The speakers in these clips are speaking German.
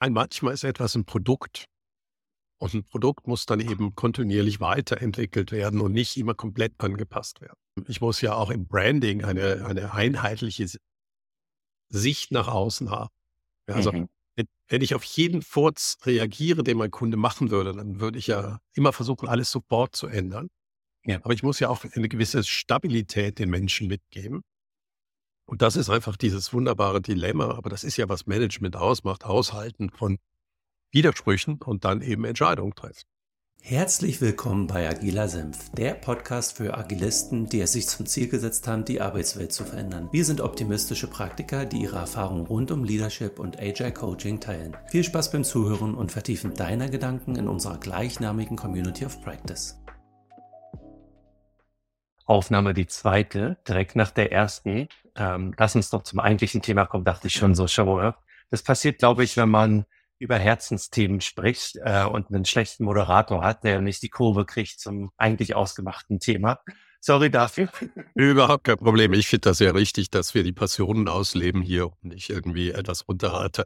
Ein manchmal ist etwas ein Produkt. Und ein Produkt muss dann eben kontinuierlich weiterentwickelt werden und nicht immer komplett angepasst werden. Ich muss ja auch im Branding eine, eine einheitliche Sicht nach außen haben. Also mhm. wenn, wenn ich auf jeden Furz reagiere, den mein Kunde machen würde, dann würde ich ja immer versuchen, alles sofort zu ändern. Ja. Aber ich muss ja auch eine gewisse Stabilität den Menschen mitgeben. Und das ist einfach dieses wunderbare Dilemma. Aber das ist ja, was Management ausmacht, aushalten von Widersprüchen und dann eben Entscheidungen treffen. Herzlich willkommen bei Agiler Senf, der Podcast für Agilisten, die es sich zum Ziel gesetzt haben, die Arbeitswelt zu verändern. Wir sind optimistische Praktiker, die ihre Erfahrungen rund um Leadership und Agile Coaching teilen. Viel Spaß beim Zuhören und Vertiefen deiner Gedanken in unserer gleichnamigen Community of Practice. Aufnahme die zweite, direkt nach der ersten. Ähm, lass uns doch zum eigentlichen Thema kommen, dachte ich schon so, schau. Das passiert, glaube ich, wenn man über Herzensthemen spricht äh, und einen schlechten Moderator hat, der nicht die Kurve kriegt zum eigentlich ausgemachten Thema. Sorry dafür. Überhaupt kein Problem. Ich finde das ja richtig, dass wir die Passionen ausleben hier und nicht irgendwie etwas runterhalten.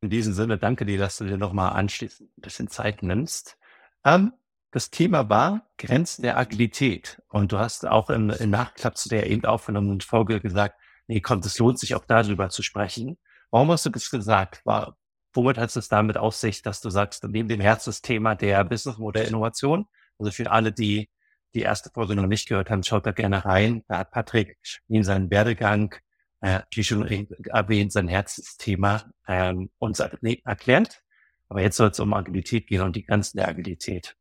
In diesem Sinne, danke dir, dass du dir nochmal anschließend ein bisschen Zeit nimmst. Ähm, das Thema war Grenzen der Agilität. Und du hast auch im, im Nachklapp zu der eben aufgenommenen Folge gesagt, nee, komm, es lohnt sich auch darüber zu sprechen. Warum hast du das gesagt? War, Womit hat es damit auf sich, dass du sagst, neben dem Herzensthema der Businessmodell-Innovation, also für alle, die die erste Folge noch nicht gehört haben, schaut da gerne rein. Da hat Patrick in seinen Werdegang, äh, wie schon erwähnt, sein Herzensthema ähm, uns erklärt. Aber jetzt soll es um Agilität gehen und die Grenzen der Agilität.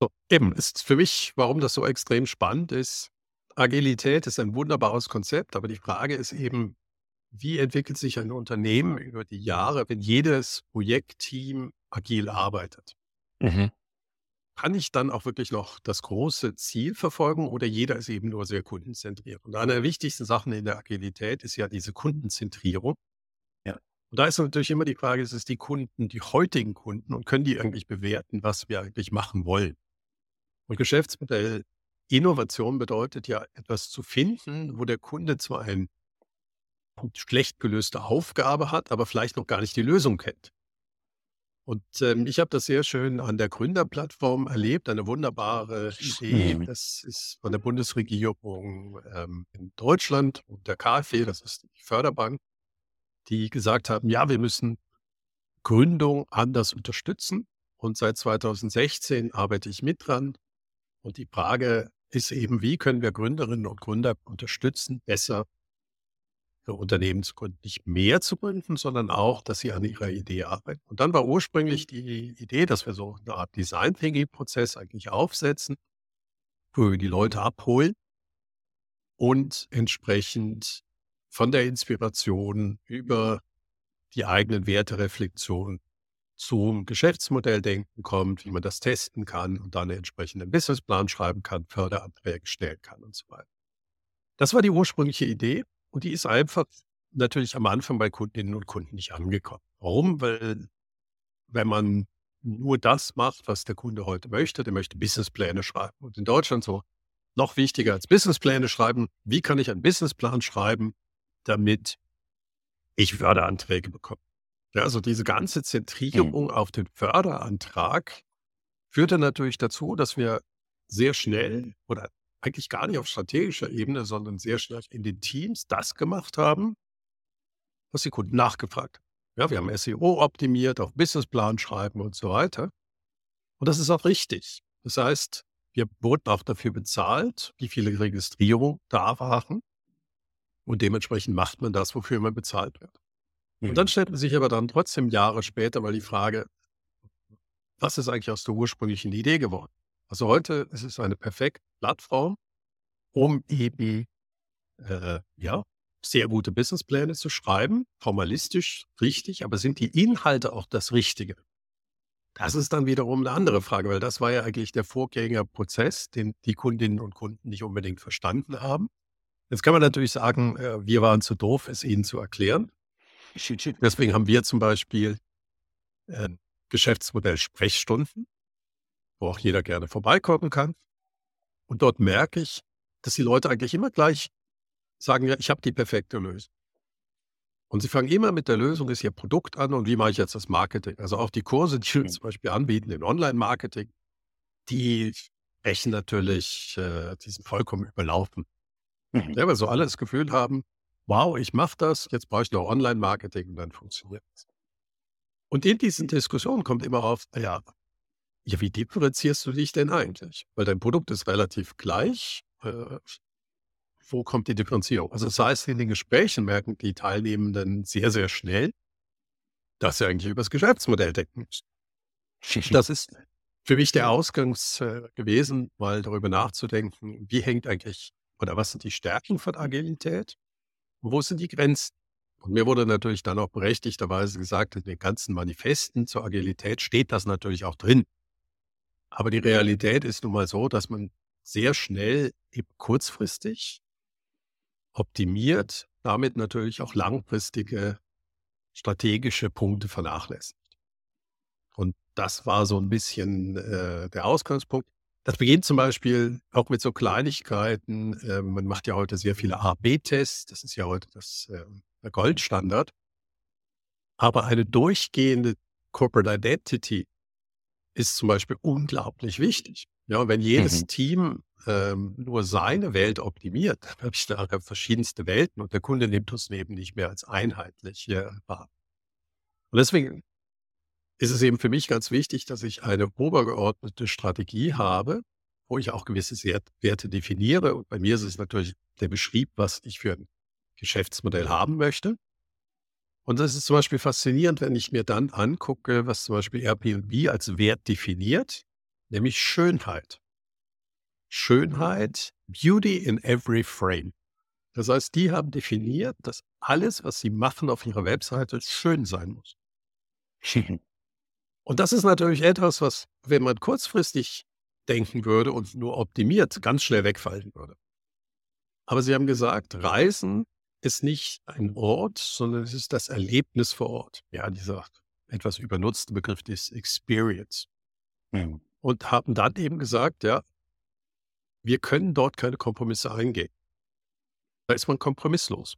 So, eben, ist für mich, warum das so extrem spannend ist. Agilität ist ein wunderbares Konzept, aber die Frage ist eben, wie entwickelt sich ein Unternehmen über die Jahre, wenn jedes Projektteam agil arbeitet? Mhm. Kann ich dann auch wirklich noch das große Ziel verfolgen oder jeder ist eben nur sehr kundenzentriert? Und eine der wichtigsten Sachen in der Agilität ist ja diese Kundenzentrierung. Ja. Und da ist natürlich immer die Frage, ist es die Kunden, die heutigen Kunden und können die eigentlich bewerten, was wir eigentlich machen wollen? Und Geschäftsmodell Innovation bedeutet ja etwas zu finden, wo der Kunde zwar ein schlecht gelöste Aufgabe hat, aber vielleicht noch gar nicht die Lösung kennt. Und ähm, ich habe das sehr schön an der Gründerplattform erlebt, eine wunderbare Idee. Mhm. Das ist von der Bundesregierung ähm, in Deutschland und der KfW, das ist die Förderbank, die gesagt haben, ja, wir müssen Gründung anders unterstützen. Und seit 2016 arbeite ich mit dran. Und die Frage ist eben, wie können wir Gründerinnen und Gründer unterstützen, besser Unternehmen zu gründen. Nicht mehr zu gründen, sondern auch, dass sie an ihrer Idee arbeiten. Und dann war ursprünglich die Idee, dass wir so eine Art Design Thinking Prozess eigentlich aufsetzen, wo wir die Leute abholen und entsprechend von der Inspiration über die eigenen Wertereflexion zum Geschäftsmodelldenken kommt, wie man das testen kann und dann einen entsprechenden Businessplan schreiben kann, Förderanträge stellen kann und so weiter. Das war die ursprüngliche Idee. Und die ist einfach natürlich am Anfang bei Kundinnen und Kunden nicht angekommen. Warum? Weil wenn man nur das macht, was der Kunde heute möchte, der möchte Businesspläne schreiben. Und in Deutschland so noch wichtiger als Businesspläne schreiben, wie kann ich einen Businessplan schreiben, damit ich Förderanträge bekomme. Ja, also diese ganze Zentrierung mhm. auf den Förderantrag führte natürlich dazu, dass wir sehr schnell oder eigentlich gar nicht auf strategischer Ebene, sondern sehr schnell in den Teams das gemacht haben, was die Kunden nachgefragt haben. Ja, wir haben SEO optimiert, auf Businessplan schreiben und so weiter. Und das ist auch richtig. Das heißt, wir wurden auch dafür bezahlt, wie viele Registrierungen da waren. Und dementsprechend macht man das, wofür man bezahlt wird. Mhm. Und dann stellt man sich aber dann trotzdem Jahre später mal die Frage, was ist eigentlich aus der ursprünglichen Idee geworden? Also heute ist es eine perfekte Plattform, um eben äh, ja, sehr gute Businesspläne zu schreiben, formalistisch richtig, aber sind die Inhalte auch das Richtige? Das ist dann wiederum eine andere Frage, weil das war ja eigentlich der Vorgängerprozess, den die Kundinnen und Kunden nicht unbedingt verstanden haben. Jetzt kann man natürlich sagen, äh, wir waren zu doof, es ihnen zu erklären. Deswegen haben wir zum Beispiel äh, Geschäftsmodell Sprechstunden wo auch jeder gerne vorbeikommen kann. Und dort merke ich, dass die Leute eigentlich immer gleich sagen, ja, ich habe die perfekte Lösung. Und sie fangen immer mit der Lösung, ist ihr Produkt an und wie mache ich jetzt das Marketing? Also auch die Kurse, die wir Mhm. zum Beispiel anbieten in Online-Marketing, die sprechen natürlich, äh, die sind vollkommen überlaufen. Mhm. Ja, weil so alle das Gefühl haben, wow, ich mache das, jetzt brauche ich noch Online-Marketing und dann funktioniert es. Und in diesen Diskussionen kommt immer auf, ja, ja, wie differenzierst du dich denn eigentlich? Weil dein Produkt ist relativ gleich. Äh, wo kommt die Differenzierung? Also das heißt, in den Gesprächen merken die Teilnehmenden sehr, sehr schnell, dass sie eigentlich über das Geschäftsmodell denken müssen. Das ist für mich der Ausgangs äh, gewesen, mal darüber nachzudenken, wie hängt eigentlich oder was sind die Stärken von Agilität wo sind die Grenzen? Und mir wurde natürlich dann auch berechtigterweise gesagt, in den ganzen Manifesten zur Agilität steht das natürlich auch drin. Aber die Realität ist nun mal so, dass man sehr schnell eben kurzfristig optimiert, damit natürlich auch langfristige strategische Punkte vernachlässigt. Und das war so ein bisschen äh, der Ausgangspunkt. Das beginnt zum Beispiel auch mit so Kleinigkeiten. Äh, man macht ja heute sehr viele A-B-Tests. Das ist ja heute das, äh, der Goldstandard. Aber eine durchgehende Corporate Identity ist zum Beispiel unglaublich wichtig. Ja, und wenn jedes Mhm. Team ähm, nur seine Welt optimiert, dann habe ich da verschiedenste Welten und der Kunde nimmt uns eben nicht mehr als einheitlich äh, wahr. Und deswegen ist es eben für mich ganz wichtig, dass ich eine obergeordnete Strategie habe, wo ich auch gewisse Wert- Werte definiere. Und bei mir ist es natürlich der Beschrieb, was ich für ein Geschäftsmodell haben möchte. Und das ist zum Beispiel faszinierend, wenn ich mir dann angucke, was zum Beispiel Airbnb als Wert definiert, nämlich Schönheit. Schönheit, Beauty in every frame. Das heißt, die haben definiert, dass alles, was sie machen auf ihrer Webseite, schön sein muss. Und das ist natürlich etwas, was, wenn man kurzfristig denken würde und nur optimiert, ganz schnell wegfallen würde. Aber Sie haben gesagt, Reisen ist nicht ein Ort, sondern es ist das Erlebnis vor Ort. Ja, dieser etwas übernutzte Begriff des Experience. Mhm. Und haben dann eben gesagt, ja, wir können dort keine Kompromisse eingehen. Da ist man kompromisslos.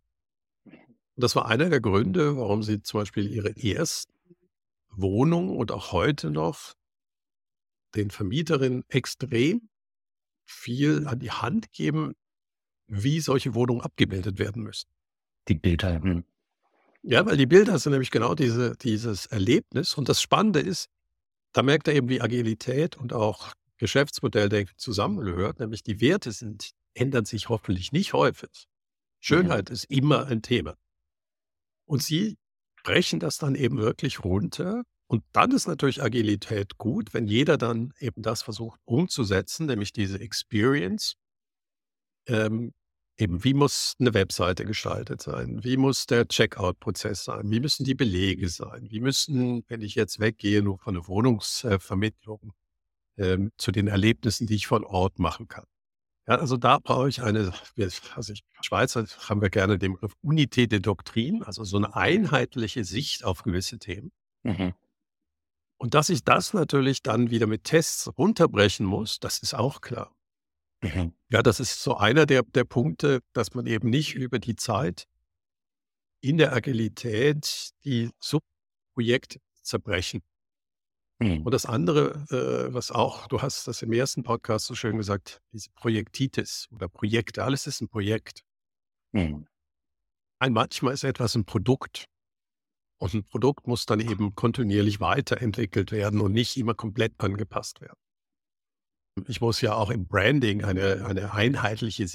Und das war einer der Gründe, warum Sie zum Beispiel Ihre ersten Wohnung und auch heute noch den Vermieterinnen extrem viel an die Hand geben, wie solche Wohnungen abgebildet werden müssen. Die Bilder. Mhm. Ja, weil die Bilder sind nämlich genau diese, dieses Erlebnis. Und das Spannende ist, da merkt er eben, wie Agilität und auch Geschäftsmodelldenken zusammengehört, nämlich die Werte sind, ändern sich hoffentlich nicht häufig. Schönheit ist immer ein Thema. Und sie brechen das dann eben wirklich runter. Und dann ist natürlich Agilität gut, wenn jeder dann eben das versucht umzusetzen, nämlich diese Experience. Ähm, eben, wie muss eine Webseite gestaltet sein? Wie muss der Checkout-Prozess sein? Wie müssen die Belege sein? Wie müssen, wenn ich jetzt weggehe, nur von der Wohnungsvermittlung, ähm, zu den Erlebnissen, die ich von Ort machen kann? Ja, also da brauche ich eine, also ich, Schweizer haben wir gerne den Begriff Unité de Doktrin, also so eine einheitliche Sicht auf gewisse Themen. Mhm. Und dass ich das natürlich dann wieder mit Tests runterbrechen muss, das ist auch klar. Mhm. Ja, das ist so einer der, der Punkte, dass man eben nicht über die Zeit in der Agilität die Subprojekte zerbrechen. Mhm. Und das andere, äh, was auch, du hast das im ersten Podcast so schön gesagt, diese Projektitis oder Projekte, alles ist ein Projekt. Mhm. Ein manchmal ist etwas ein Produkt. Und ein Produkt muss dann eben kontinuierlich weiterentwickelt werden und nicht immer komplett angepasst werden. Ich muss ja auch im Branding eine, eine einheitliche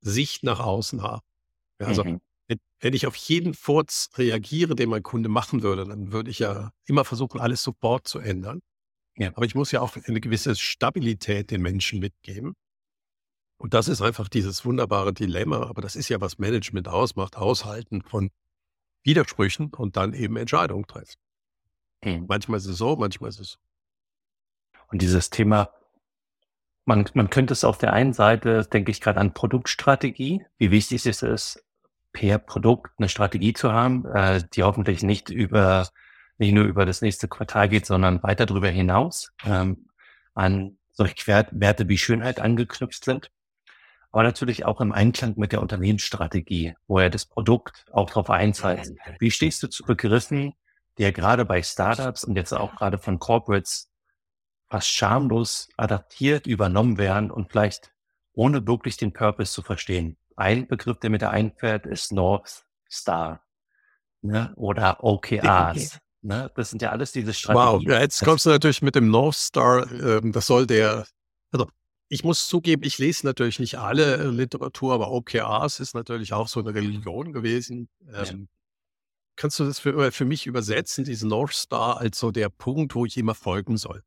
Sicht nach außen haben. Ja, also Mhm. Wenn, ich auf jeden Furz reagiere, den mein Kunde machen würde, dann würde ich ja immer versuchen, alles sofort zu ändern. Ja. Aber ich muss ja auch eine gewisse Stabilität den Menschen mitgeben. Und das ist einfach dieses wunderbare Dilemma. Aber das ist ja, was Management ausmacht, aushalten von Widersprüchen und dann eben Entscheidungen treffen. Mhm. Manchmal ist es so, manchmal ist es so. Und dieses Thema, man, man könnte es auf der einen Seite, denke ich gerade an Produktstrategie. Wie wichtig ist es, per Produkt eine Strategie zu haben, äh, die hoffentlich nicht über, nicht nur über das nächste Quartal geht, sondern weiter darüber hinaus, ähm, an solche Werte wie Schönheit angeknüpft sind. aber natürlich auch im Einklang mit der Unternehmensstrategie, wo er das Produkt auch darauf einzahlt. Wie stehst du zu Begriffen, die ja gerade bei Startups und jetzt auch gerade von Corporates fast schamlos adaptiert, übernommen werden und vielleicht ohne wirklich den Purpose zu verstehen? Ein Begriff, der mir da einfällt, ist North Star ne? oder OKRs. Ne? Das sind ja alles diese Strategien. Wow, ja, jetzt kommst du natürlich mit dem North Star. Ähm, das soll der, also ich muss zugeben, ich lese natürlich nicht alle äh, Literatur, aber OKRs ist natürlich auch so eine Religion gewesen. Ähm, kannst du das für, äh, für mich übersetzen, diesen North Star, als so der Punkt, wo ich immer folgen soll?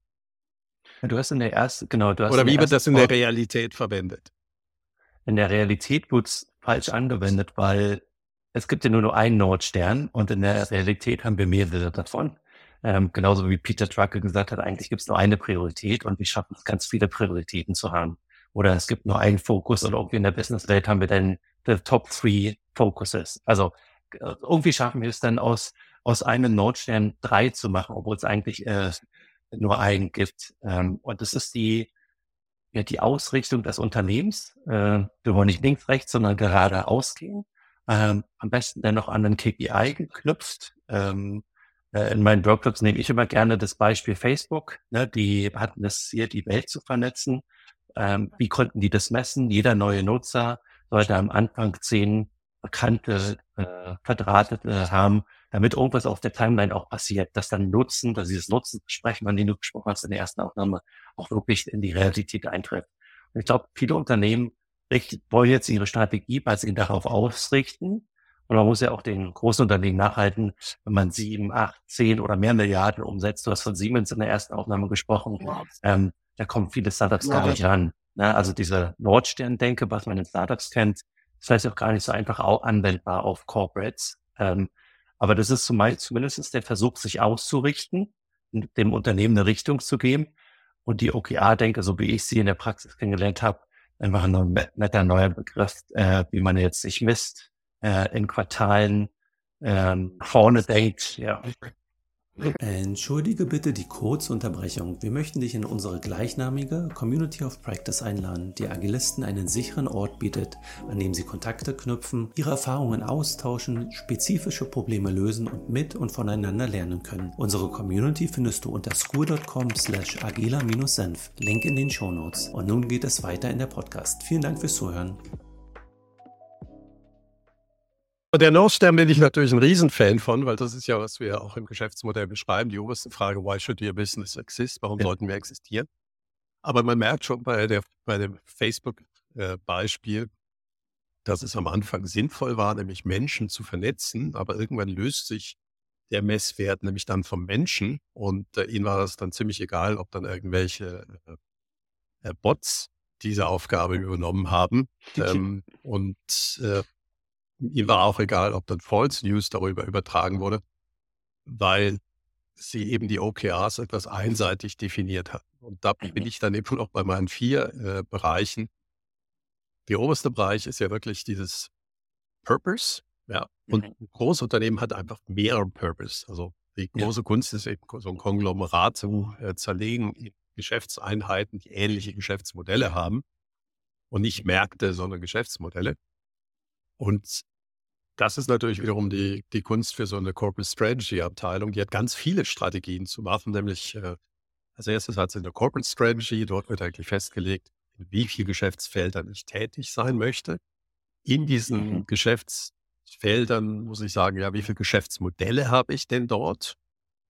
du hast in der ersten, genau, du hast Oder wie wird das in der Realität verwendet? In der Realität wird es falsch angewendet, weil es gibt ja nur noch einen Nordstern und in der Realität haben wir mehrere davon. Ähm, genauso wie Peter Drucker gesagt hat, eigentlich gibt es nur eine Priorität und wir schaffen es, ganz viele Prioritäten zu haben. Oder es gibt nur einen Fokus oder irgendwie in der Businesswelt haben wir dann the top three focuses. Also äh, irgendwie schaffen wir es dann aus, aus einem Nordstern drei zu machen, obwohl es eigentlich äh, nur einen gibt. Ähm, und das ist die, ja, die Ausrichtung des Unternehmens. Äh, wir wollen nicht links, rechts, sondern geradeaus gehen ähm, am besten dann noch an den KPI geknüpft. Ähm, äh, in meinen Workshops nehme ich immer gerne das Beispiel Facebook. Ne? Die hatten es hier, die Welt zu vernetzen. Ähm, wie konnten die das messen? Jeder neue Nutzer sollte am Anfang zehn bekannte äh, Quadratete haben, damit irgendwas auf der Timeline auch passiert, dass dann Nutzen, dass dieses Nutzen sprechen, an den du gesprochen hast in der ersten Aufnahme, auch wirklich in die Realität eintrifft. Und ich glaube, viele Unternehmen wollen jetzt ihre Strategie basierend darauf ausrichten. Und man muss ja auch den großen Unternehmen nachhalten, wenn man sieben, acht, zehn oder mehr Milliarden umsetzt. Du hast von Siemens in der ersten Aufnahme gesprochen. Ähm, da kommen viele Startups gar nicht ran. Ne? Also diese Nordstern-Denke, was man in Startups kennt, ist vielleicht auch gar nicht so einfach auch anwendbar auf Corporates. Ähm, aber das ist zumindest der Versuch, sich auszurichten, dem Unternehmen eine Richtung zu geben. Und die OKR-Denke, so wie ich sie in der Praxis kennengelernt habe, einfach ein netter neuer Begriff, äh, wie man jetzt sich misst, äh, in Quartalen ähm, vorne denkt. Ja. Entschuldige bitte die kurze Unterbrechung. Wir möchten dich in unsere gleichnamige Community of Practice einladen, die Agilisten einen sicheren Ort bietet, an dem sie Kontakte knüpfen, ihre Erfahrungen austauschen, spezifische Probleme lösen und mit und voneinander lernen können. Unsere Community findest du unter school.com slash agila-senf. Link in den Show Notes. Und nun geht es weiter in der Podcast. Vielen Dank fürs Zuhören. Der Nordstern bin ich natürlich ein Riesenfan von, weil das ist ja, was wir auch im Geschäftsmodell beschreiben. Die oberste Frage, why should your business exist? Warum ja. sollten wir existieren? Aber man merkt schon bei, der, bei dem Facebook-Beispiel, dass es am Anfang sinnvoll war, nämlich Menschen zu vernetzen, aber irgendwann löst sich der Messwert nämlich dann vom Menschen und äh, ihnen war das dann ziemlich egal, ob dann irgendwelche äh, äh Bots diese Aufgabe übernommen haben. Ähm, und äh, Ihm war auch egal, ob dann False News darüber übertragen wurde, weil sie eben die OKRs etwas einseitig definiert hat. Und da bin mhm. ich dann eben noch bei meinen vier äh, Bereichen. Der oberste Bereich ist ja wirklich dieses Purpose. Ja, und mhm. ein Großunternehmen hat einfach mehreren Purpose. Also die große ja. Kunst ist eben so ein Konglomerat zu äh, zerlegen in Geschäftseinheiten, die ähnliche Geschäftsmodelle haben und nicht Märkte, sondern Geschäftsmodelle. Und das ist natürlich wiederum die, die Kunst für so eine Corporate Strategy Abteilung. Die hat ganz viele Strategien zu machen, nämlich äh, als erstes hat sie eine Corporate Strategy. Dort wird eigentlich festgelegt, in wie viel Geschäftsfeldern ich tätig sein möchte. In diesen mhm. Geschäftsfeldern muss ich sagen, ja, wie viele Geschäftsmodelle habe ich denn dort?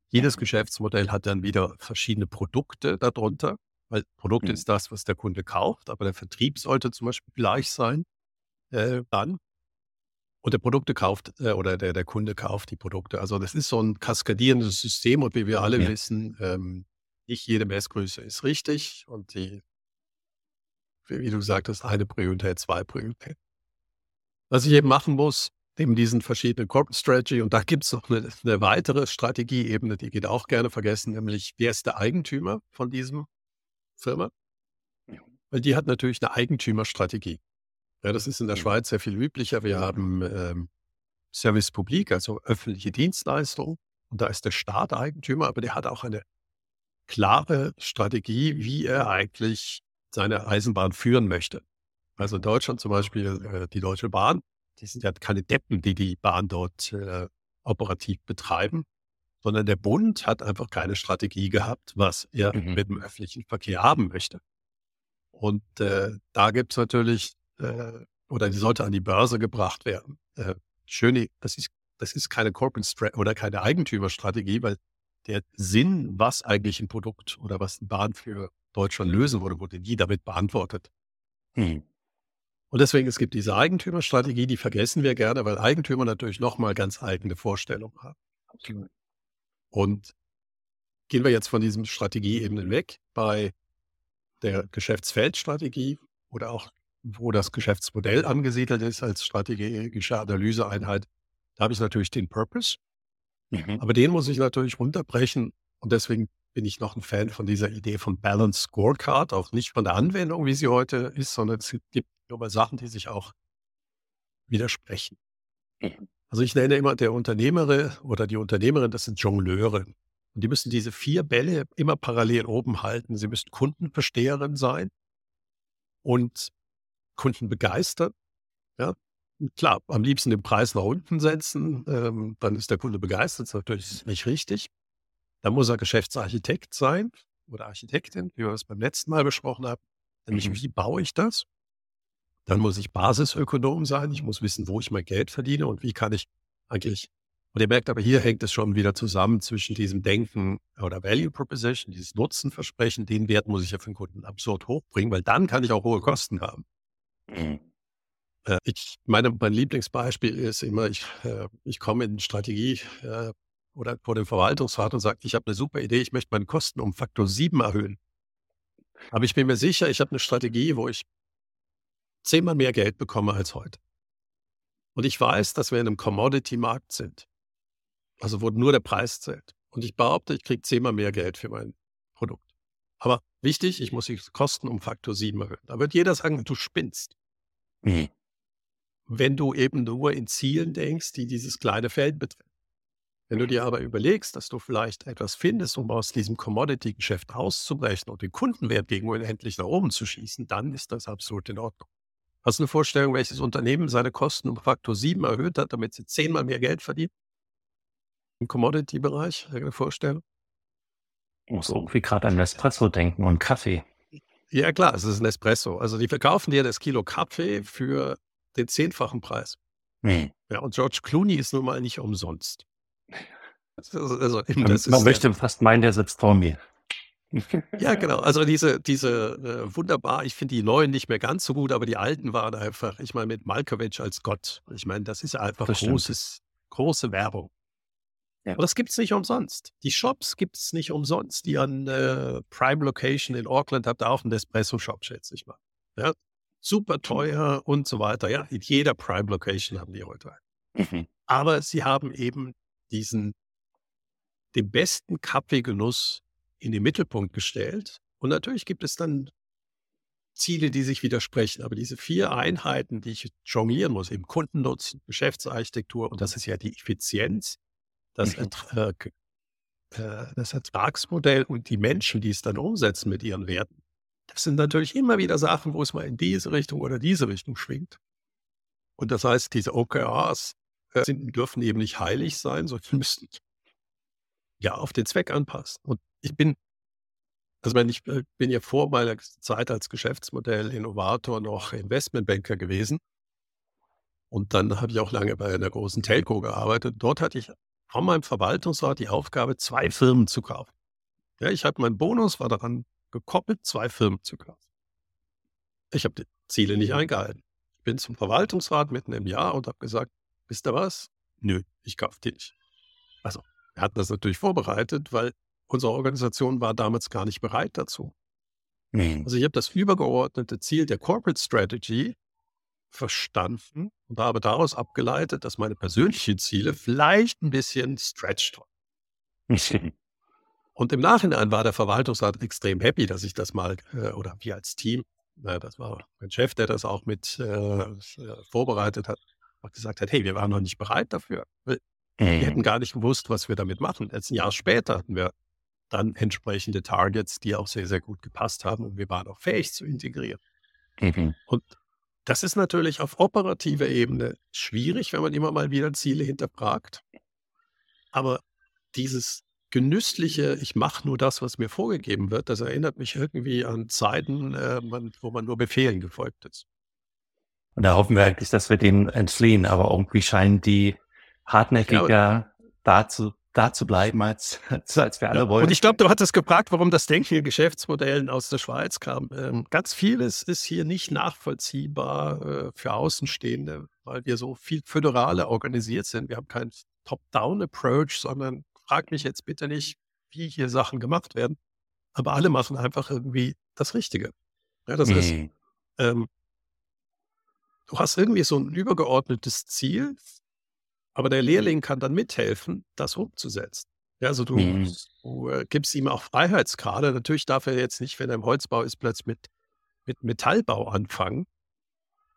Jedes Geschäftsmodell hat dann wieder verschiedene Produkte darunter, weil Produkt mhm. ist das, was der Kunde kauft, aber der Vertrieb sollte zum Beispiel gleich sein. Äh, dann und der Produkte kauft äh, oder der, der Kunde kauft die Produkte. Also das ist so ein kaskadierendes System und wie wir alle ja. wissen, ähm, nicht jede Messgröße ist richtig und die, wie du sagtest, eine Priorität, zwei Priorität. Was ich eben machen muss, neben diesen verschiedenen Corporate Strategy, und da gibt es noch eine, eine, weitere Strategieebene, die geht auch gerne vergessen, nämlich wer ist der Eigentümer von diesem Firma? Weil die hat natürlich eine Eigentümerstrategie. Ja, das ist in der Schweiz sehr viel üblicher. Wir haben ähm, Service Public, also öffentliche Dienstleistung. Und da ist der Staat Eigentümer, aber der hat auch eine klare Strategie, wie er eigentlich seine Eisenbahn führen möchte. Also in Deutschland zum Beispiel äh, die Deutsche Bahn, die sind ja keine Deppen, die die Bahn dort äh, operativ betreiben, sondern der Bund hat einfach keine Strategie gehabt, was er Mhm. mit dem öffentlichen Verkehr haben möchte. Und äh, da gibt es natürlich, äh, oder die sollte an die Börse gebracht werden. Äh, schöne, das ist, das ist keine Corporate Stra oder keine Eigentümerstrategie, weil der Sinn, was eigentlich ein Produkt oder was die Bahn für Deutschland lösen würde, wurde nie damit beantwortet. Mhm. Und deswegen, es gibt diese Eigentümerstrategie, die vergessen wir gerne, weil Eigentümer natürlich nochmal ganz eigene Vorstellungen haben. Und gehen wir jetzt von diesem Strategieebenen weg bei der Geschäftsfeldstrategie oder auch wo das Geschäftsmodell angesiedelt ist als strategische Analyseeinheit, da habe ich natürlich den Purpose, Mhm. aber den muss ich natürlich runterbrechen und deswegen bin ich noch ein Fan von dieser Idee von Balance Scorecard, auch nicht von der Anwendung, wie sie heute ist, sondern es gibt aber Sachen, die sich auch widersprechen. Mhm. Also ich nenne immer der Unternehmerin oder die Unternehmerin, das sind Jongleure. Und die müssen diese vier Bälle immer parallel oben halten. Sie müssen Kundenversteherin sein und Kunden begeistern. Ja, klar, am liebsten den Preis nach unten setzen, ähm, dann ist der Kunde begeistert. Das ist natürlich nicht richtig. Dann muss er Geschäftsarchitekt sein oder Architektin, wie wir das beim letzten Mal besprochen haben. Nämlich, Mhm. wie baue ich das? Dann muss ich Basisökonom sein. Ich muss wissen, wo ich mein Geld verdiene und wie kann ich eigentlich. Und ihr merkt aber, hier hängt es schon wieder zusammen zwischen diesem Denken oder Value Proposition, dieses Nutzenversprechen, den Wert muss ich ja für den Kunden absurd hochbringen, weil dann kann ich auch hohe Kosten haben. Mhm. Äh, ich meine, mein Lieblingsbeispiel ist immer, ich, äh, ich komme in Strategie äh, oder vor dem Verwaltungsrat und sage, ich habe eine super Idee, ich möchte meine Kosten um Faktor 7 erhöhen. Aber ich bin mir sicher, ich habe eine Strategie, wo ich zehnmal mehr Geld bekomme als heute. Und ich weiß, dass wir in einem Commodity-Markt sind. Also wo nur der Preis zählt. Und ich behaupte, ich kriege zehnmal mehr Geld für mein Produkt. Aber wichtig, ich muss die Kosten um Faktor 7 erhöhen. Da wird jeder sagen, du spinnst. Mhm. wenn du eben nur in Zielen denkst, die dieses kleine Feld betreffen. Wenn du dir aber überlegst, dass du vielleicht etwas findest, um aus diesem Commodity-Geschäft auszubrechen und den Kundenwert gegenüber endlich nach oben zu schießen, dann ist das absolut in Ordnung. Hast du eine Vorstellung, welches Unternehmen seine Kosten um Faktor 7 erhöht hat, damit sie zehnmal mehr Geld verdienen? Im Commodity-Bereich? Eine Vorstellung? Ich muss irgendwie gerade an Espresso denken und Kaffee. Ja, klar, es ist ein Espresso. Also die verkaufen dir das Kilo Kaffee für den zehnfachen Preis. Mhm. Ja, und George Clooney ist nun mal nicht umsonst. Also, also Man, möchte fast meinen, der sitzt vor mir. ja, genau. Also diese, diese äh, wunderbar, ich finde die neuen nicht mehr ganz so gut, aber die alten waren einfach, ich meine, mit Malkovich als Gott. Ich meine, das ist einfach Das stimmt. großes, große Werbung. Ja. Aber das gibt es nicht umsonst. Die Shops gibt es nicht umsonst. Die an äh, Prime Location in Auckland habt ihr auch einen Espresso-Shop, schätze ich mal. Ja? Super teuer und so weiter. Ja, in jeder Prime Location haben die heute einen. Mhm. Aber sie haben eben diesen, den besten Kaffeegenuss in den Mittelpunkt gestellt. Und natürlich gibt es dann Ziele, die sich widersprechen. Aber diese vier Einheiten, die ich jonglieren muss, eben Kundennutzen, Geschäftsarchitektur und das ist ja die Effizienz, das, Mhm. Ertra äh, das Ertragsmodell und die Menschen, die es dann umsetzen mit ihren Werten. Das sind natürlich immer wieder Sachen, wo es mal in diese Richtung oder diese Richtung schwingt. Und das heißt, diese OKRs äh, sind, dürfen eben nicht heilig sein, sondern müssen ja auf den Zweck anpassen. Und ich bin, also wenn ich äh, bin ja vor meiner Zeit als Geschäftsmodell-Innovator noch Investmentbanker gewesen. Und dann habe ich auch lange bei einer großen Telco gearbeitet. Dort hatte ich von meinem Verwaltungsrat die Aufgabe, zwei Firmen zu kaufen. Ja, ich habe mein Bonus war daran gekoppelt, zwei Firmen zu kaufen. Ich habe die Ziele nicht eingehalten. Ich bin zum Verwaltungsrat mitten im Jahr und habe gesagt, wisst ihr was? Nö, ich kaufe die nicht. Also, wir hatten das natürlich vorbereitet, weil unsere Organisation war damals gar nicht bereit dazu. Mhm. Also ich habe das übergeordnete Ziel der Corporate Strategy verstanden und habe daraus abgeleitet, dass meine persönlichen Ziele vielleicht ein bisschen stretched waren. Und im Nachhinein war der Verwaltungsrat extrem happy, dass ich das mal, äh, oder wir als Team, äh, das war mein Chef, der das auch mit äh, vorbereitet hat, hat gesagt hat, hey, wir waren noch nicht bereit dafür. Wir hätten Mhm. gar nicht gewusst, was wir damit machen. Jetzt ein Jahr später hatten wir dann entsprechende Targets, die auch sehr, sehr gut gepasst haben und wir waren auch fähig zu integrieren. Mhm. Und Das ist natürlich auf operativer Ebene schwierig, wenn man immer mal wieder Ziele hinterfragt. Aber dieses genüssliche, ich mache nur das, was mir vorgegeben wird, das erinnert mich irgendwie an Zeiten, äh, man, wo man nur Befehlen gefolgt ist. Und da hoffen wir eigentlich, dass wir dem entfliehen. Aber irgendwie scheinen die hartnäckiger ja, dazu, da zu bleiben, als, als wir alle ja, wollen. Und ich glaube, du hattest gefragt, warum das Denken in Geschäftsmodellen aus der Schweiz kam. Ähm, ganz vieles ist hier nicht nachvollziehbar äh, für Außenstehende, weil wir so viel föderaler organisiert sind. Wir haben keinen Top-Down-Approach, sondern frag mich jetzt bitte nicht, wie hier Sachen gemacht werden. Aber alle machen einfach irgendwie das Richtige. Ja, das mhm. ist, ähm, du hast irgendwie so ein übergeordnetes Ziel, aber der Lehrling kann dann mithelfen, das umzusetzen. Ja, also du, mhm. du äh, gibst ihm auch Freiheitsgrade. Natürlich darf er jetzt nicht, wenn er im Holzbau ist, plötzlich mit, mit Metallbau anfangen.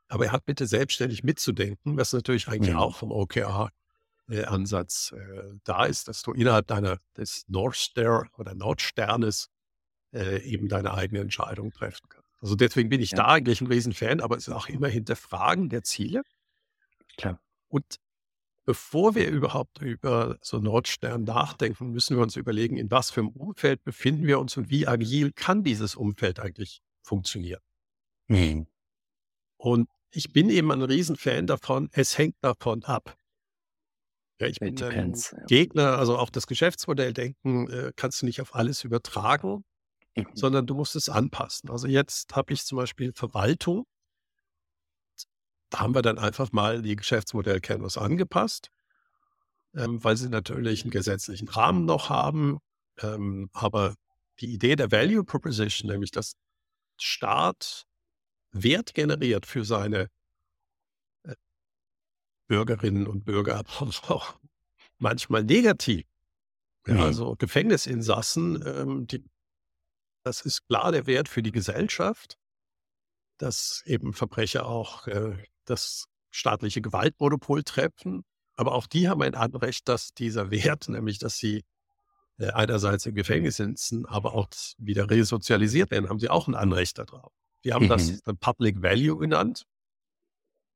Aber er hat bitte selbstständig mitzudenken, was natürlich eigentlich mhm. auch vom OKR äh, da ist, dass du innerhalb deiner des North Star oder Nordsternes äh, eben deine eigene Entscheidung treffen kannst. Also deswegen bin ich ja. da eigentlich ein Riesenfan, aber es ist auch immer Hinterfragen der Ziele. Klar. Und bevor wir überhaupt über so Nordstern nachdenken, müssen wir uns überlegen, in was für einem Umfeld befinden wir uns und wie agil kann dieses Umfeld eigentlich funktionieren. Mhm. Und ich bin eben ein Riesenfan davon, es hängt davon ab. Ja, ich bin ein Gegner, also auch das Geschäftsmodell denken, äh, kannst du nicht auf alles übertragen, mhm. sondern du musst es anpassen. Also jetzt habe ich zum Beispiel Verwaltung. Da haben wir dann einfach mal die Geschäftsmodell-Canvas angepasst, ähm, weil sie natürlich einen gesetzlichen Rahmen noch haben. Ähm, aber die Idee der Value Proposition, nämlich dass Staat Wert generiert für seine Bürgerinnen und Bürger auch manchmal negativ. Ja, mhm. Also Gefängnisinsassen, ähm, die, das ist klar der Wert für die Gesellschaft, dass eben Verbrecher auch äh, das staatliche Gewaltmonopol treffen. Aber auch die haben ein Anrecht, dass dieser Wert, nämlich dass sie äh, einerseits im Gefängnis sitzen, aber auch wieder resozialisiert werden, haben sie auch ein Anrecht darauf. Die haben mhm. das dann Public Value genannt.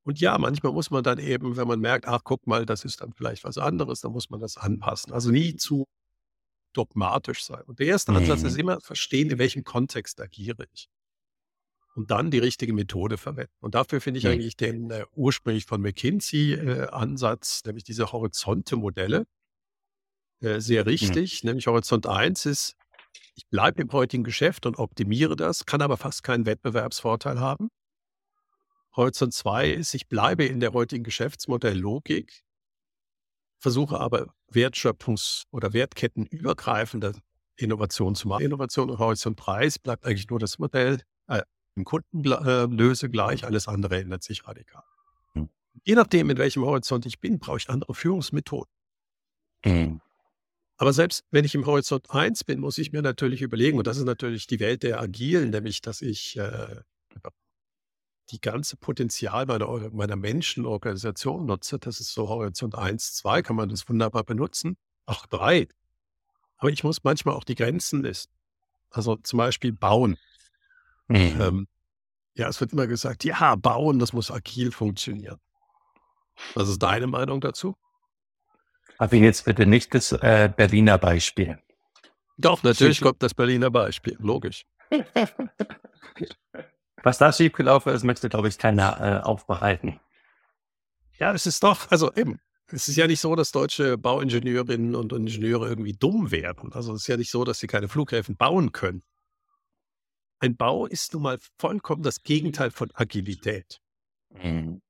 Und ja, manchmal muss man dann eben, wenn man merkt, ach, guck mal, das ist dann vielleicht was anderes, dann muss man das anpassen. Also nie zu dogmatisch sein. Und der erste Ansatz ist mhm. immer verstehen, in welchem Kontext agiere ich. Und dann die richtige Methode verwenden. Und dafür finde ich mhm. eigentlich den äh, ursprünglich von McKinsey-Ansatz, äh, nämlich diese Horizonte-Modelle, äh, sehr mhm. richtig. Mhm. Nämlich Horizont 1 ist, ich bleibe im heutigen Geschäft und optimiere das, kann aber fast keinen Wettbewerbsvorteil haben. Horizont 2 ist, ich bleibe in der heutigen Geschäftsmodelllogik, versuche aber Wertschöpfungs- oder Wertkettenübergreifende Innovation zu machen. Innovation und Horizont 3 bleibt eigentlich nur das Modell, im Kunden äh, löse gleich, alles andere ändert sich radikal. Mhm. Je nachdem, in welchem Horizont ich bin, brauche ich andere Führungsmethoden. Mhm. Aber selbst wenn ich im Horizont 1 bin, muss ich mir natürlich überlegen, und das ist natürlich die Welt der Agilen, nämlich dass ich äh, die ganze Potenzial meiner, meiner Menschenorganisation nutze. Das ist so Horizont 1, 2, kann man das wunderbar benutzen. Auch 3. Aber ich muss manchmal auch die Grenzen listen. Also zum Beispiel bauen. Mhm. Ähm, ja, es wird immer gesagt, ja, bauen, das muss agil funktionieren. Was ist deine Meinung dazu? Aber jetzt bitte nicht das äh, Berliner Beispiel. Doch, natürlich kommt das Berliner Beispiel, logisch. Was da schiefgelaufen ist, möchte, glaube ich, keiner äh, aufbereiten. Ja, es ist doch, also eben, es ist ja nicht so, dass deutsche Bauingenieurinnen und Ingenieure irgendwie dumm werden. Also es ist ja nicht so, dass sie keine Flughäfen bauen können. Ein Bau ist nun mal vollkommen das Gegenteil von Agilität. Mhm.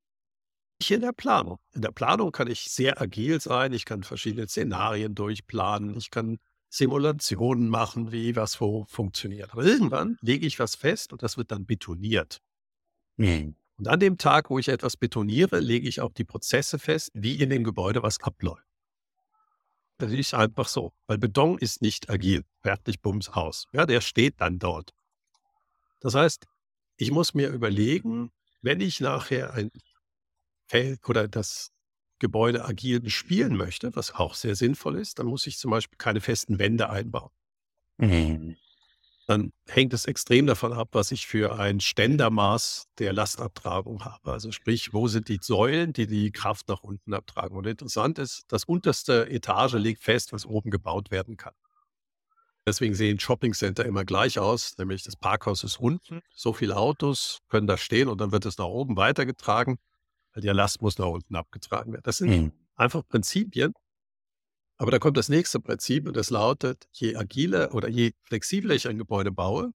Ich in der Planung. In der Planung kann ich sehr agil sein. Ich kann verschiedene Szenarien durchplanen. Ich kann Simulationen machen, wie was wo funktioniert. Aber irgendwann lege ich was fest und das wird dann betoniert. Mhm. Und an dem Tag, wo ich etwas betoniere, lege ich auch die Prozesse fest, wie in dem Gebäude was abläuft. Das ist einfach so, weil Beton ist nicht agil. Fertig, bums, aus. Ja, der steht dann dort. Das heißt, ich muss mir überlegen, wenn ich nachher ein Feld oder das Gebäude agil bespielen möchte, was auch sehr sinnvoll ist, dann muss ich zum Beispiel keine festen Wände einbauen. Mhm. dann hängt es extrem davon ab, was ich für ein Ständermaß der Lastabtragung habe. Also sprich, wo sind die Säulen, die die Kraft nach unten abtragen. Und interessant ist, das unterste Etage legt fest, was oben gebaut werden kann. Deswegen sehen Shoppingcenter immer gleich aus, nämlich das Parkhaus ist unten, so viele Autos können da stehen und dann wird es nach oben weitergetragen, weil der Last muss nach unten abgetragen werden. Das sind mhm. einfach Prinzipien. Aber da kommt das nächste Prinzip und das lautet, je agiler oder je flexibler ich ein Gebäude baue,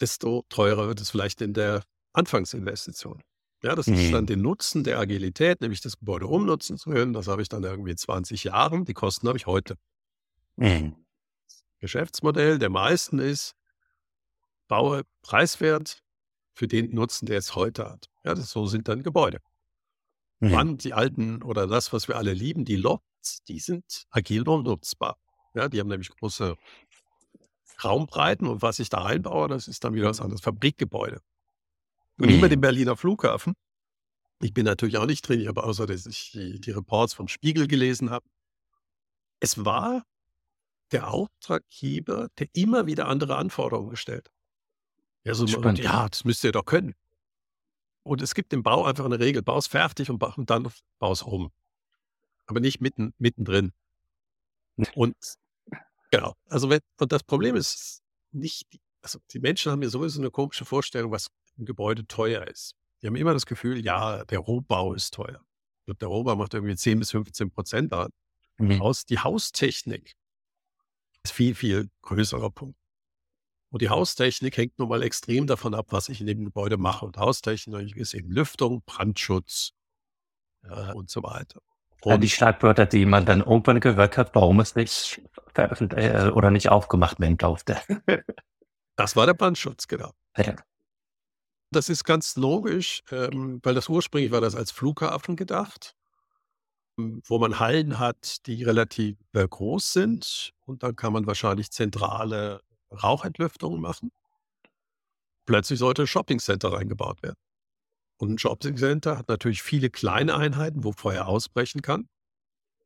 desto teurer wird es vielleicht in der Anfangsinvestition. Ja, das mhm. ist dann den Nutzen der Agilität, nämlich das Gebäude umnutzen zu können. Das habe ich dann irgendwie 20 Jahren. Die Kosten habe ich heute. Mhm. Geschäftsmodell der meisten ist, baue preiswert für den Nutzen, der es heute hat. Ja, das, so sind dann Gebäude. Mhm. Wann die alten oder das, was wir alle lieben, die Lofts, die sind agil und nutzbar. Ja, die haben nämlich große Raumbreiten und was ich da einbaue, das ist dann wieder was anderes. Fabrikgebäude. Und mhm. über den Berliner Flughafen. Ich bin natürlich auch nicht drin, ich habe außer, dass ich die, die Reports vom Spiegel gelesen habe. Es war der Auftraggeber, der immer wieder andere Anforderungen gestellt. Ja, so, und, ja, das müsst ihr doch können. Und es gibt im Bau einfach eine Regel, baus fertig und, und dann baus um. Aber nicht mitten, mittendrin. Und genau, also wenn, und das Problem ist nicht, also die Menschen haben ja sowieso eine komische Vorstellung, was ein Gebäude teuer ist. Die haben immer das Gefühl, ja, der Rohbau ist teuer. Ich glaube, der Rohbau macht irgendwie 10 bis 15 Prozent an. Mhm. Aus, die Haustechnik ist viel, viel größerer Punkt. Und die Haustechnik hängt nun mal extrem davon ab, was ich in dem Gebäude mache. Und Haustechnik ist eben Lüftung, Brandschutz ja, und so weiter. Und ja, die Schlagwörter, die man dann irgendwann gehört hat, warum es nicht veröffentlicht äh, oder nicht aufgemacht werden durfte. das war der Brandschutz, genau. Ja. Das ist ganz logisch, ähm, weil das ursprünglich war das als Flughafen gedacht wo man Hallen hat, die relativ äh, groß sind und dann kann man wahrscheinlich zentrale Rauchentlüftungen machen. Plötzlich sollte ein Shoppingcenter reingebaut werden. Und ein Shoppingcenter hat natürlich viele kleine Einheiten, wo Feuer ausbrechen kann.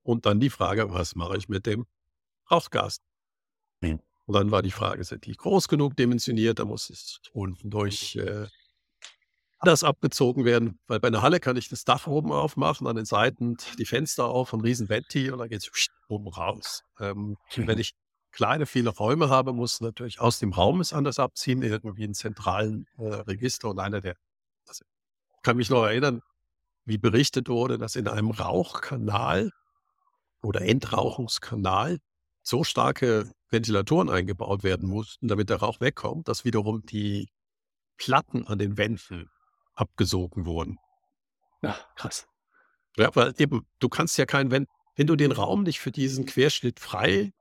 Und dann die Frage, was mache ich mit dem Rauchgas? Und dann war die Frage, sind die groß genug dimensioniert? Da muss es unten durch äh, anders abgezogen werden, weil bei einer Halle kann ich das Dach oben aufmachen, an den Seiten die Fenster auf und riesen Venti und dann geht es oben raus. Ähm. Wenn ich kleine, viele Räume habe, muss natürlich aus dem Raum es anders abziehen, irgendwie einen zentralen äh, Register und einer der, also ich kann mich noch erinnern, wie berichtet wurde, dass in einem Rauchkanal oder Entrauchungskanal so starke Ventilatoren eingebaut werden mussten, damit der Rauch wegkommt, dass wiederum die Platten an den Wänden abgesogen wurden. Ja, krass. Ja, weil eben, du kannst ja keinen, wenn, wenn du den Raum nicht für diesen Querschnitt frei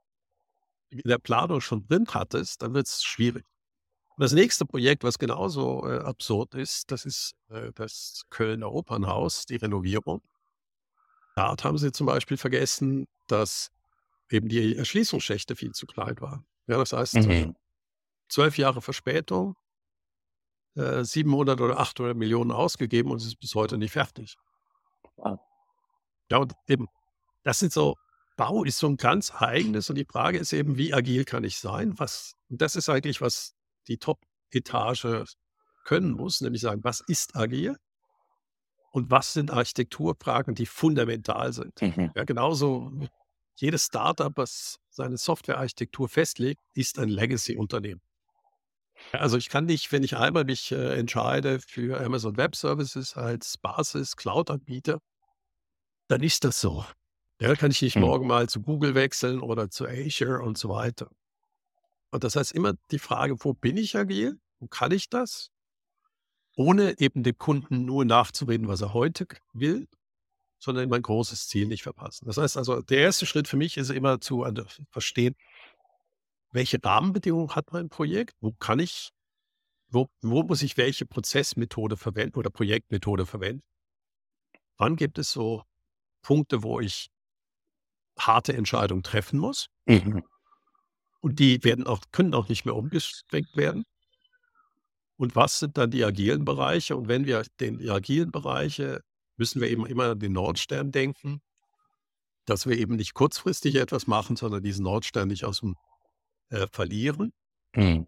in der Planung schon drin hattest, dann wird es schwierig. Und das nächste Projekt, was genauso äh, absurd ist, das ist äh, das Kölner Opernhaus, die Renovierung. Dort haben sie zum Beispiel vergessen, dass eben die Erschließungsschächte viel zu klein waren. Ja, das heißt, mhm. zwölf Jahre Verspätung, 700 äh, oder 800 Millionen ausgegeben und es ist bis heute nicht fertig. Wow. Ja, und eben, das sind so, Bau ist so ein ganz eigenes und die Frage ist eben, wie agil kann ich sein? Was, und das ist eigentlich, was die Top-Etage können muss, nämlich sagen, was ist agil? Und was sind Architekturfragen, die fundamental sind? Mhm. Ja, genauso jedes Startup, was seine Softwarearchitektur festlegt, ist ein Legacy-Unternehmen. Also ich kann nicht, wenn ich einmal mich äh, entscheide für Amazon Web Services als Basis Cloud-Anbieter, dann ist das so. Ja, kann ich nicht hm. morgen mal zu Google wechseln oder zu Azure und so weiter. Und das heißt immer die Frage, wo bin ich agil? Wo kann ich das? Ohne eben dem Kunden nur nachzureden, was er heute will, sondern mein großes Ziel nicht verpassen. Das heißt also, der erste Schritt für mich ist immer zu verstehen, welche Rahmenbedingungen hat mein Projekt? Wo kann ich, wo, wo muss ich welche Prozessmethode verwenden oder Projektmethode verwenden? Wann gibt es so Punkte, wo ich harte Entscheidungen treffen muss? Mhm. Und die werden auch, können auch nicht mehr umgeschwenkt werden. Und was sind dann die agilen Bereiche? Und wenn wir den die agilen Bereiche, müssen wir eben immer an den Nordstern denken, dass wir eben nicht kurzfristig etwas machen, sondern diesen Nordstern nicht aus dem äh, verlieren. Mhm.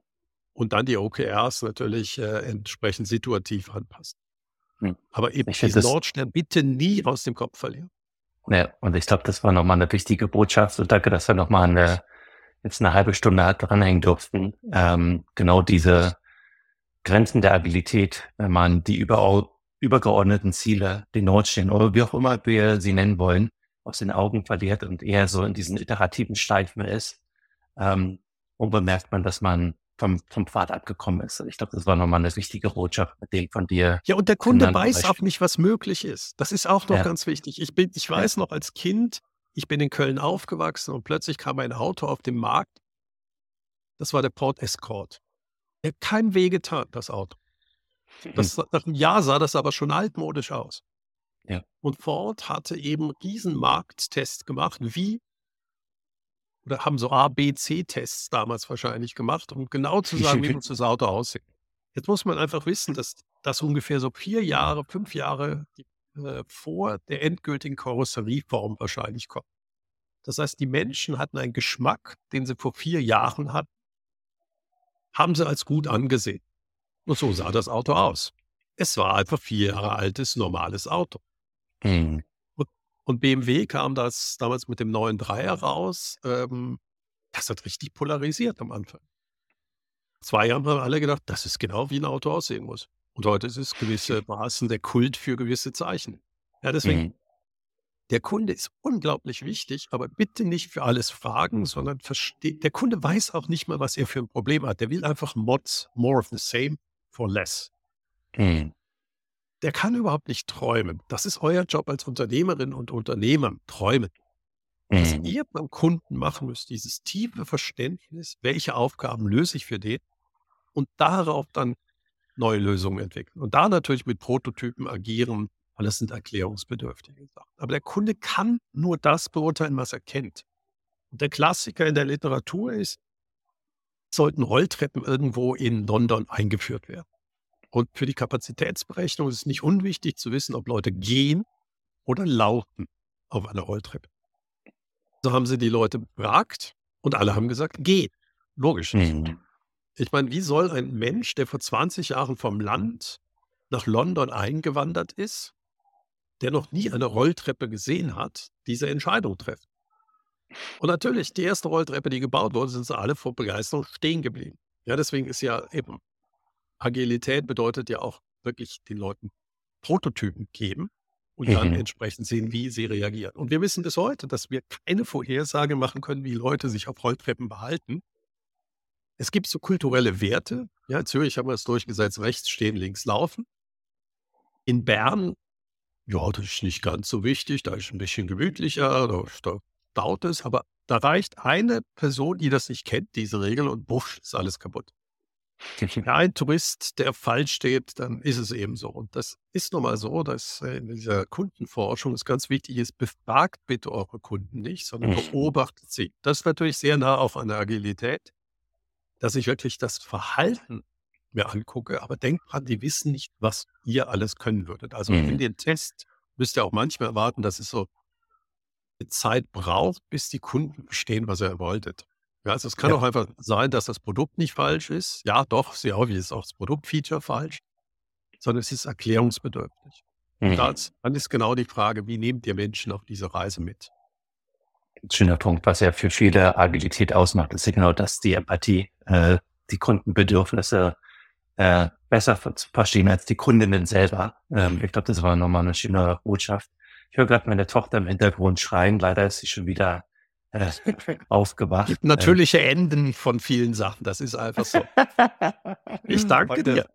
Und dann die OKRs natürlich äh, entsprechend situativ anpassen. Mhm. Aber eben ich diesen Nordstern bitte nie aus dem Kopf verlieren. Ja, und ich glaube, das war nochmal eine wichtige Botschaft. Und danke, dass wir nochmal eine, jetzt eine halbe Stunde dranhängen durften. Ähm, genau diese Grenzen der Abilität, wenn man die überall übergeordneten Ziele, den Nordstern oder wie auch immer wir sie nennen wollen, aus den Augen verliert und eher so in diesen iterativen Schleifen ist, ähm, und bemerkt man, dass man vom, vom Pfad abgekommen ist. Ich glaube, das war nochmal eine wichtige Botschaft mit dem von dir. Ja, und der Kunde weiß auch nicht, was möglich ist. Das ist auch noch ja. ganz wichtig. Ich bin, ich weiß ja. noch als Kind, ich bin in Köln aufgewachsen und plötzlich kam ein Auto auf den Markt. Das war der Port Escort. Er hat kein Weh getan, das Auto. Das, nach einem Jahr sah das aber schon altmodisch aus. Ja. Und Ford hatte eben diesen Markttest gemacht, wie oder haben so A, B, C-Tests damals wahrscheinlich gemacht, um genau zu sagen, wie muss das Auto aussehen. Jetzt muss man einfach wissen, dass das ungefähr so vier Jahre, fünf Jahre äh, vor der endgültigen Karosserieform wahrscheinlich kommt. Das heißt, die Menschen hatten einen Geschmack, den sie vor vier Jahren hatten, haben sie als gut angesehen. Und so sah das Auto aus. Es war einfach vier Jahre altes, normales Auto. Mhm. Und, BMW kam das damals mit dem neuen Dreier raus. Ähm, das hat richtig polarisiert am Anfang. Zwei Jahre haben alle gedacht, das ist genau wie ein Auto aussehen muss. Und heute ist es gewissermaßen der Kult für gewisse Zeichen. Ja, deswegen, mhm. der Kunde ist unglaublich wichtig, aber bitte nicht für alles fragen, sondern versteht, der Kunde weiß auch nicht mal, was er für ein Problem hat. Der will einfach Mods, more of the same for less. Mhm. Der kann überhaupt nicht träumen. Das ist euer Job als Unternehmerin und Unternehmer, träumen. Was mhm. ihr beim Kunden machen müsst, dieses tiefe Verständnis, welche Aufgaben löse ich für den und darauf dann neue Lösungen entwickeln. Und da natürlich mit Prototypen agieren, weil das sind erklärungsbedürftige Sachen. Aber der Kunde kann nur das beurteilen, was er kennt. Und der Klassiker in der Literatur ist, sollten Rolltreppen irgendwo in London eingeführt werden. Und für die Kapazitätsberechnung ist es nicht unwichtig zu wissen, ob Leute gehen oder laufen auf einer Rolltreppe. So haben sie die Leute befragt und alle haben gesagt, gehen. Logisch. Mhm. Ich meine, wie soll ein Mensch, der vor 20 Jahren vom Land nach London eingewandert ist, der noch nie eine Rolltreppe gesehen hat, diese Entscheidung treffen? Und natürlich, die erste Rolltreppe, die gebaut wurde, sind sie alle vor Begeisterung stehen geblieben. Ja, deswegen ist ja eben Agilität bedeutet ja auch wirklich den Leuten Prototypen geben und dann mhm. entsprechend sehen, wie sie reagieren. Und wir wissen bis heute, dass wir keine Vorhersage machen können, wie Leute sich auf Rolltreppen behalten. Es gibt so kulturelle Werte. Ja, in Zürich haben wir es durchgesetzt, rechts stehen, links laufen. In Bern, ja, das ist nicht ganz so wichtig, da ist ein bisschen gemütlicher, da, da dauert es, aber da reicht eine Person, die das nicht kennt, diese Regel, und buff, ist alles kaputt. Wenn ein Tourist, der falsch steht, dann ist es eben so. Und das ist nun mal so, dass äh, in dieser Kundenforschung es ganz wichtig ist, befragt bitte eure Kunden nicht, sondern beobachtet sie. Das ist natürlich sehr nah auf einer Agilität, dass ich wirklich das Verhalten mir angucke, aber denkt dran, die wissen nicht, was ihr alles können würdet. Also in mhm. den Test müsst ihr auch manchmal erwarten, dass es so Zeit braucht, bis die Kunden verstehen, was ihr wolltet. Ja, also es kann ja. auch einfach sein, dass das Produkt nicht falsch ist. Ja, doch, sehr häufig ist auch das Produktfeature falsch, sondern es ist erklärungsbedürftig. Mhm. Das, dann ist genau die Frage, wie nehmt ihr Menschen auf diese Reise mit? Schöner Punkt, was ja für viele Agilität ausmacht, ist ja genau das, die Empathie, äh, die Kundenbedürfnisse äh, besser zu verstehen als die Kundinnen selber. Ähm, ich glaube, das war nochmal eine schöne Botschaft. Ich höre gerade meine Tochter im Hintergrund schreien. Leider ist sie schon wieder äh, aufgewacht. Gibt natürliche ähm. Enden von vielen Sachen. Das ist einfach so. ich danke Heute, dir.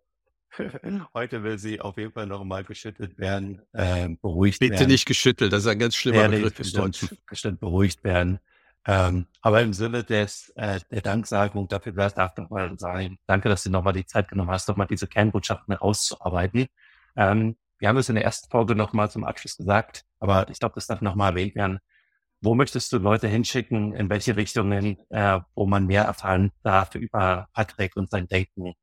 Heute will sie auf jeden Fall nochmal geschüttelt werden, äh, beruhigt Bitte werden. nicht geschüttelt, das ist ein ganz schlimmer Begriff im Deutschen. Bestimmt beruhigt werden. Ähm, aber im Sinne des, äh, der Danksagung dafür, das darf nochmal sein. Danke, dass du nochmal die Zeit genommen hast, nochmal diese Kernbotschaften herauszuarbeiten. Ähm, wir haben es in der ersten Folge nochmal zum Abschluss gesagt, aber ich glaube, das darf nochmal erwähnt werden. Wo möchtest du Leute hinschicken, in welche Richtungen, äh, wo man mehr erfahren darf über Patrick und sein Denken?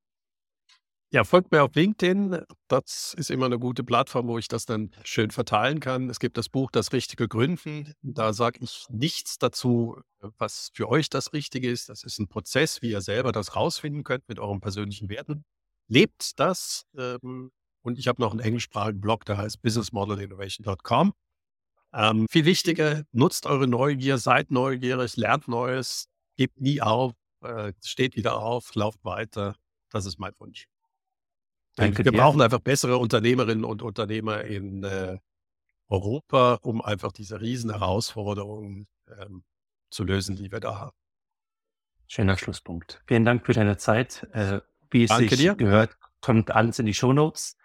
Ja, folgt mir auf LinkedIn. Das ist immer eine gute Plattform, wo ich das dann schön verteilen kann. Es gibt das Buch Das richtige Gründen. Da sage ich nichts dazu, was für euch das Richtige ist. Das ist ein Prozess, wie ihr selber das rausfinden könnt mit euren persönlichen Werten. Lebt das. Ähm, und ich habe noch einen englischsprachigen Blog, der heißt businessmodelinnovation.com. Ähm, viel wichtiger, nutzt eure Neugier, seid neugierig, lernt Neues, gebt nie auf, äh, steht wieder auf, lauft weiter. Das ist mein Wunsch. Danke wir dir. brauchen einfach bessere Unternehmerinnen und Unternehmer in äh, Europa, um einfach diese riesen Herausforderungen ähm, zu lösen, die wir da haben. Schöner Schlusspunkt. Vielen Dank für deine Zeit. Äh, wie es Danke sich dir. gehört, kommt alles in die Shownotes.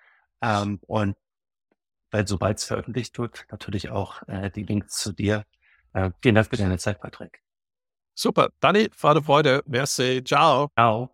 Ähm, und weil sobald es veröffentlicht wird, natürlich auch äh, die Links zu dir. Äh, vielen Dank für deine Zeit, Patrick. Super. Dani, Freude, Freude. Merci. Ciao. Ciao.